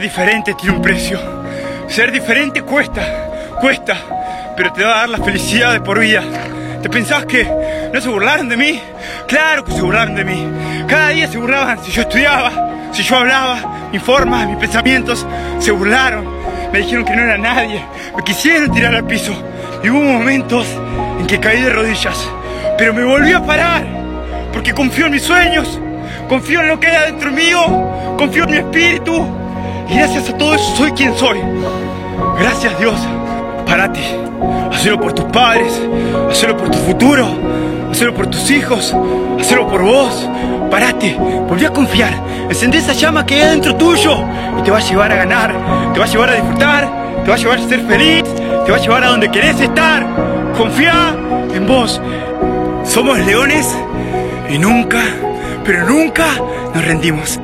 Diferente tiene un precio. Ser diferente cuesta, cuesta, pero te va a dar la felicidad de por vida. ¿Te pensás que no se burlaron de mí? Claro que se burlaron de mí. Cada día se burlaban si yo estudiaba, si yo hablaba, mis formas, mis pensamientos. Se burlaron. Me dijeron que no era nadie. Me quisieron tirar al piso. Y hubo momentos en que caí de rodillas. Pero me volví a parar. Porque confío en mis sueños. Confío en lo que hay dentro mío. Confío en mi espíritu. Gracias a todo eso soy quien soy. Gracias Dios. Parate. Hacelo por tus padres. Hacelo por tu futuro. Hacelo por tus hijos. Hacelo por vos. Parate. Volví a confiar. Encendé esa llama que hay dentro tuyo. Y te va a llevar a ganar. Te va a llevar a disfrutar. Te va a llevar a ser feliz. Te va a llevar a donde querés estar. Confía en vos. Somos leones y nunca, pero nunca nos rendimos.